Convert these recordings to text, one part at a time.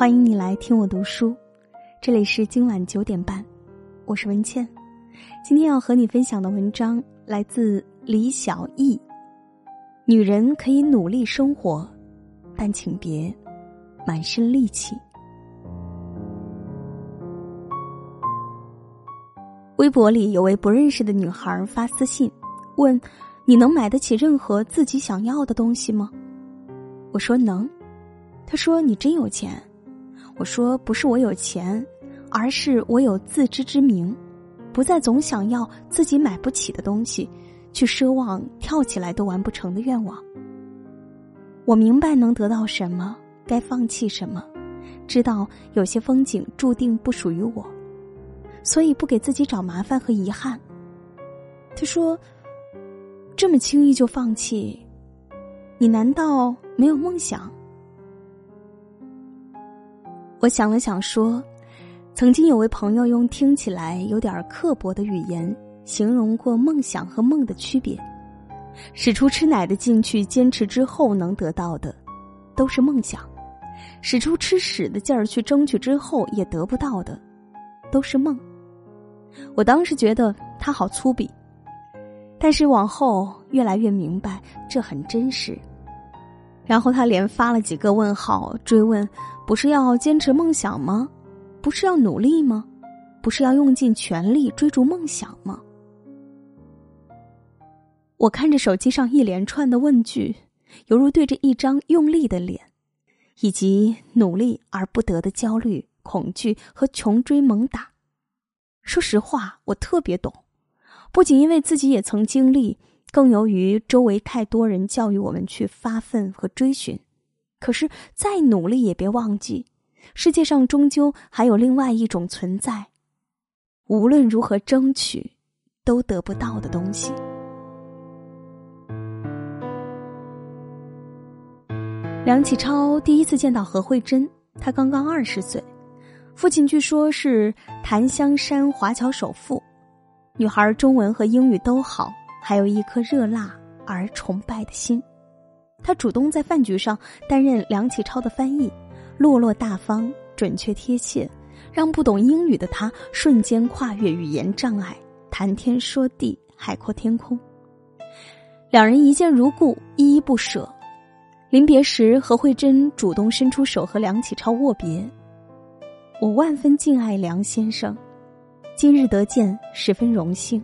欢迎你来听我读书，这里是今晚九点半，我是文倩。今天要和你分享的文章来自李小艺。女人可以努力生活，但请别满身戾气。微博里有位不认识的女孩发私信，问：“你能买得起任何自己想要的东西吗？”我说能。她说：“你真有钱。”我说：“不是我有钱，而是我有自知之明，不再总想要自己买不起的东西，去奢望跳起来都完不成的愿望。我明白能得到什么，该放弃什么，知道有些风景注定不属于我，所以不给自己找麻烦和遗憾。”他说：“这么轻易就放弃，你难道没有梦想？”我想了想，说：“曾经有位朋友用听起来有点刻薄的语言形容过梦想和梦的区别。使出吃奶的劲去坚持之后能得到的，都是梦想；使出吃屎的劲儿去争取之后也得不到的，都是梦。”我当时觉得他好粗鄙，但是往后越来越明白这很真实。然后他连发了几个问号，追问。不是要坚持梦想吗？不是要努力吗？不是要用尽全力追逐梦想吗？我看着手机上一连串的问句，犹如对着一张用力的脸，以及努力而不得的焦虑、恐惧和穷追猛打。说实话，我特别懂，不仅因为自己也曾经历，更由于周围太多人教育我们去发奋和追寻。可是，再努力也别忘记，世界上终究还有另外一种存在，无论如何争取，都得不到的东西。梁启超第一次见到何慧珍，他刚刚二十岁，父亲据说是檀香山华侨首富，女孩中文和英语都好，还有一颗热辣而崇拜的心。他主动在饭局上担任梁启超的翻译，落落大方、准确贴切，让不懂英语的他瞬间跨越语言障碍，谈天说地，海阔天空。两人一见如故，依依不舍。临别时，何慧珍主动伸出手和梁启超握别。我万分敬爱梁先生，今日得见，十分荣幸。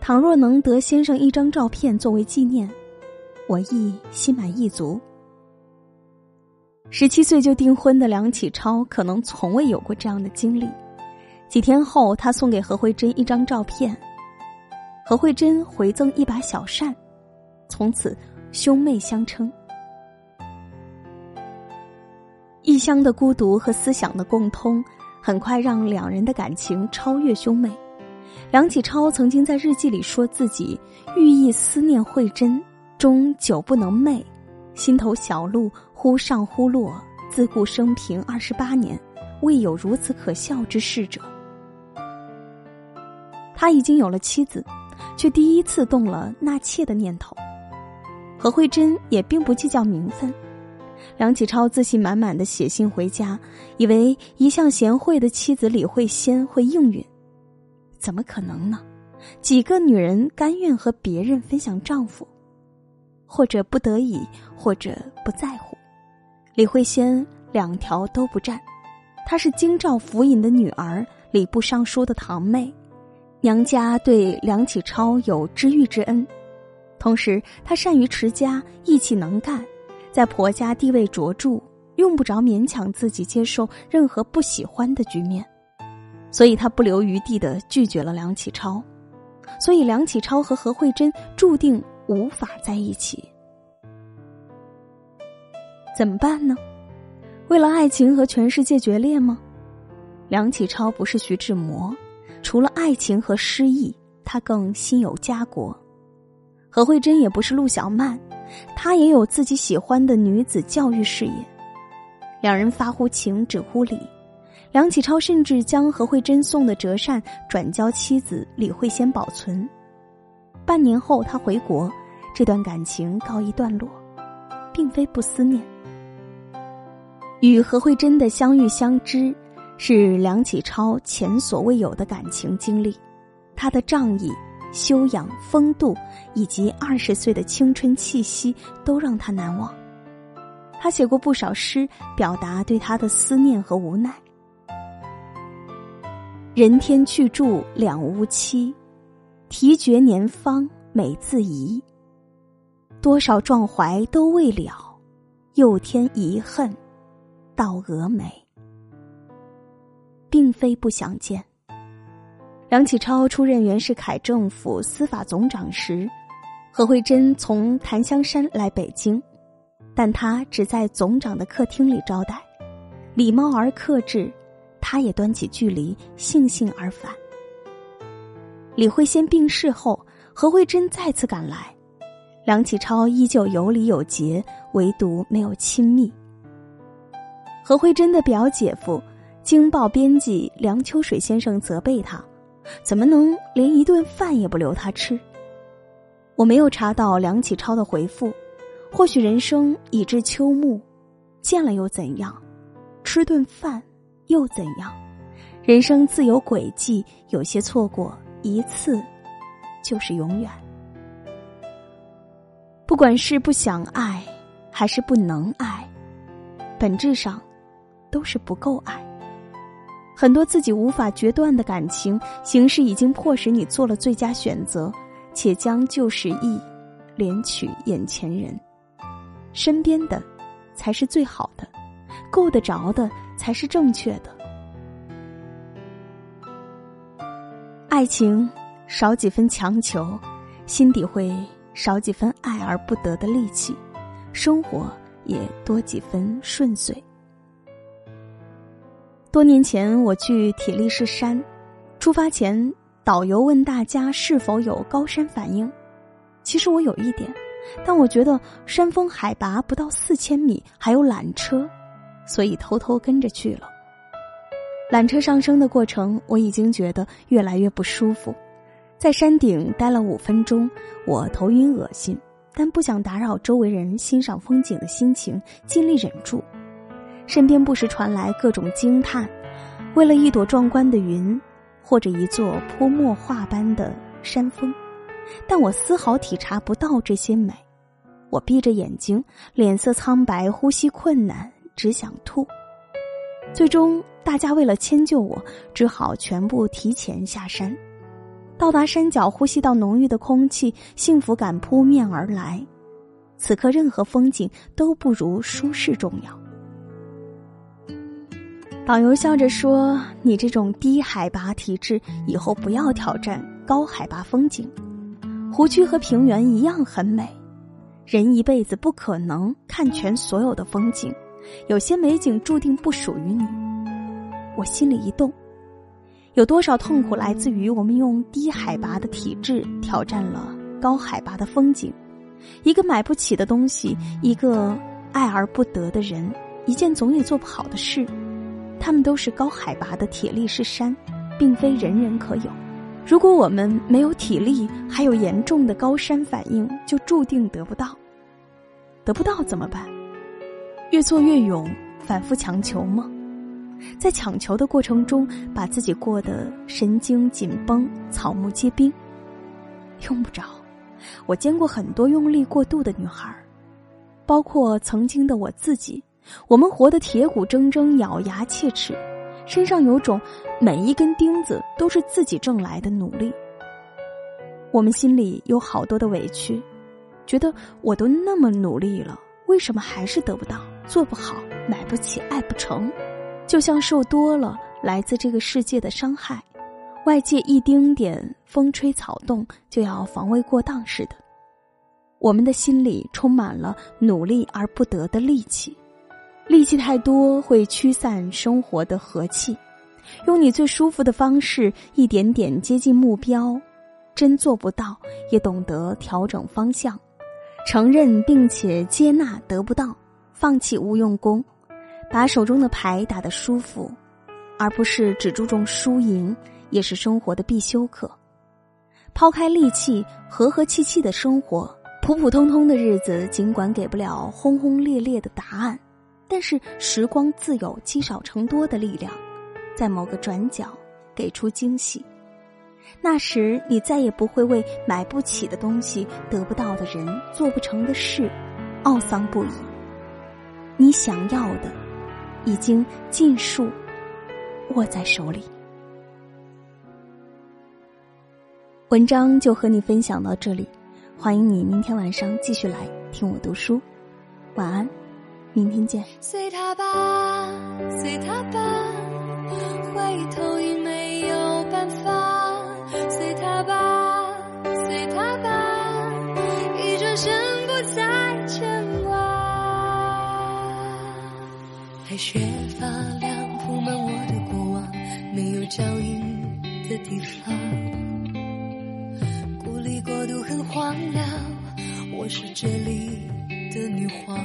倘若能得先生一张照片作为纪念。我亦心满意足。十七岁就订婚的梁启超，可能从未有过这样的经历。几天后，他送给何慧珍一张照片，何慧珍回赠一把小扇，从此兄妹相称。异乡的孤独和思想的共通，很快让两人的感情超越兄妹。梁启超曾经在日记里说自己寓意思念慧珍。终久不能寐，心头小鹿忽上忽落。自顾生平二十八年，未有如此可笑之事者。他已经有了妻子，却第一次动了纳妾的念头。何慧珍也并不计较名分。梁启超自信满满的写信回家，以为一向贤惠的妻子李慧仙会应允，怎么可能呢？几个女人甘愿和别人分享丈夫？或者不得已，或者不在乎，李慧仙两条都不占。她是京兆府尹的女儿，礼部尚书的堂妹，娘家对梁启超有知遇之恩，同时她善于持家，义气能干，在婆家地位卓著，用不着勉强自己接受任何不喜欢的局面，所以她不留余地的拒绝了梁启超，所以梁启超和何慧珍注定。无法在一起，怎么办呢？为了爱情和全世界决裂吗？梁启超不是徐志摩，除了爱情和诗意，他更心有家国。何慧珍也不是陆小曼，她也有自己喜欢的女子教育事业。两人发乎情，止乎礼。梁启超甚至将何慧珍送的折扇转交妻子李慧仙保存。半年后，他回国，这段感情告一段落，并非不思念。与何慧珍的相遇相知，是梁启超前所未有的感情经历。他的仗义、修养、风度，以及二十岁的青春气息，都让他难忘。他写过不少诗，表达对他的思念和无奈。人天去住两无期，啼绝年芳美自移。多少壮怀都未了，又添遗恨。到峨眉，并非不想见。梁启超出任袁世凯政府司法总长时，何慧珍从檀香山来北京，但他只在总长的客厅里招待，礼貌而克制，他也端起距离，悻悻而返。李慧仙病逝后，何慧珍再次赶来，梁启超依旧有礼有节，唯独没有亲密。何慧珍的表姐夫，《京报》编辑梁秋水先生责备他，怎么能连一顿饭也不留他吃？我没有查到梁启超的回复，或许人生已至秋暮，见了又怎样？吃顿饭又怎样？人生自有轨迹，有些错过一次，就是永远。不管是不想爱，还是不能爱，本质上。都是不够爱。很多自己无法决断的感情，形势已经迫使你做了最佳选择，且将旧时意，连取眼前人。身边的，才是最好的；够得着的，才是正确的。爱情少几分强求，心底会少几分爱而不得的力气，生活也多几分顺遂。多年前我去铁力士山，出发前导游问大家是否有高山反应。其实我有一点，但我觉得山峰海拔不到四千米，还有缆车，所以偷偷跟着去了。缆车上升的过程，我已经觉得越来越不舒服。在山顶待了五分钟，我头晕恶心，但不想打扰周围人欣赏风景的心情，尽力忍住。身边不时传来各种惊叹，为了一朵壮观的云，或者一座泼墨画般的山峰，但我丝毫体察不到这些美。我闭着眼睛，脸色苍白，呼吸困难，只想吐。最终，大家为了迁就我，只好全部提前下山。到达山脚，呼吸到浓郁的空气，幸福感扑面而来。此刻，任何风景都不如舒适重要。导游笑着说：“你这种低海拔体质，以后不要挑战高海拔风景。湖区和平原一样很美，人一辈子不可能看全所有的风景，有些美景注定不属于你。”我心里一动，有多少痛苦来自于我们用低海拔的体质挑战了高海拔的风景？一个买不起的东西，一个爱而不得的人，一件总也做不好的事。他们都是高海拔的铁力士山，并非人人可有。如果我们没有体力，还有严重的高山反应，就注定得不到。得不到怎么办？越做越勇，反复强求吗？在抢球的过程中，把自己过得神经紧绷、草木皆兵。用不着。我见过很多用力过度的女孩，包括曾经的我自己。我们活得铁骨铮铮、咬牙切齿，身上有种每一根钉子都是自己挣来的努力。我们心里有好多的委屈，觉得我都那么努力了，为什么还是得不到、做不好、买不起、爱不成？就像受多了来自这个世界的伤害，外界一丁点风吹草动就要防卫过当似的。我们的心里充满了努力而不得的戾气。戾气太多会驱散生活的和气，用你最舒服的方式一点点接近目标，真做不到也懂得调整方向，承认并且接纳得不到，放弃无用功，把手中的牌打得舒服，而不是只注重输赢，也是生活的必修课。抛开戾气，和和气气的生活，普普通通的日子，尽管给不了轰轰烈烈的答案。但是时光自有积少成多的力量，在某个转角给出惊喜。那时，你再也不会为买不起的东西、得不到的人、做不成的事，懊丧不已。你想要的，已经尽数握在手里。文章就和你分享到这里，欢迎你明天晚上继续来听我读书。晚安，明天见。随他吧，随他吧，回头已没有办法。随他吧，随他吧，一转身不再雪发亮，铺满我的过往，没有脚印的地方。孤立过度很荒凉，我是这里的女皇，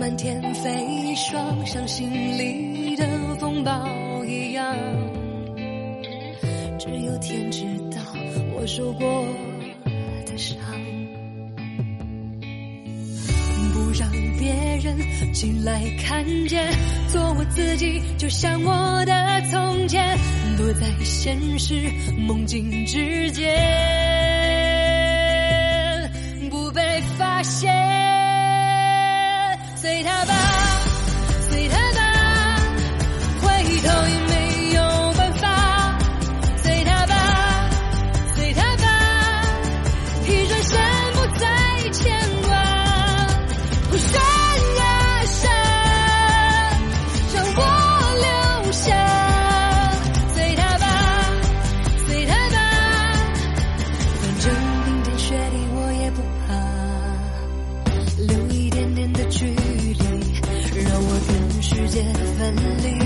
漫天飞霜，像心里的风暴一样，只有天知道我受过人进来看见，做我自己，就像我的从前。躲在现实梦境之间。heavenly.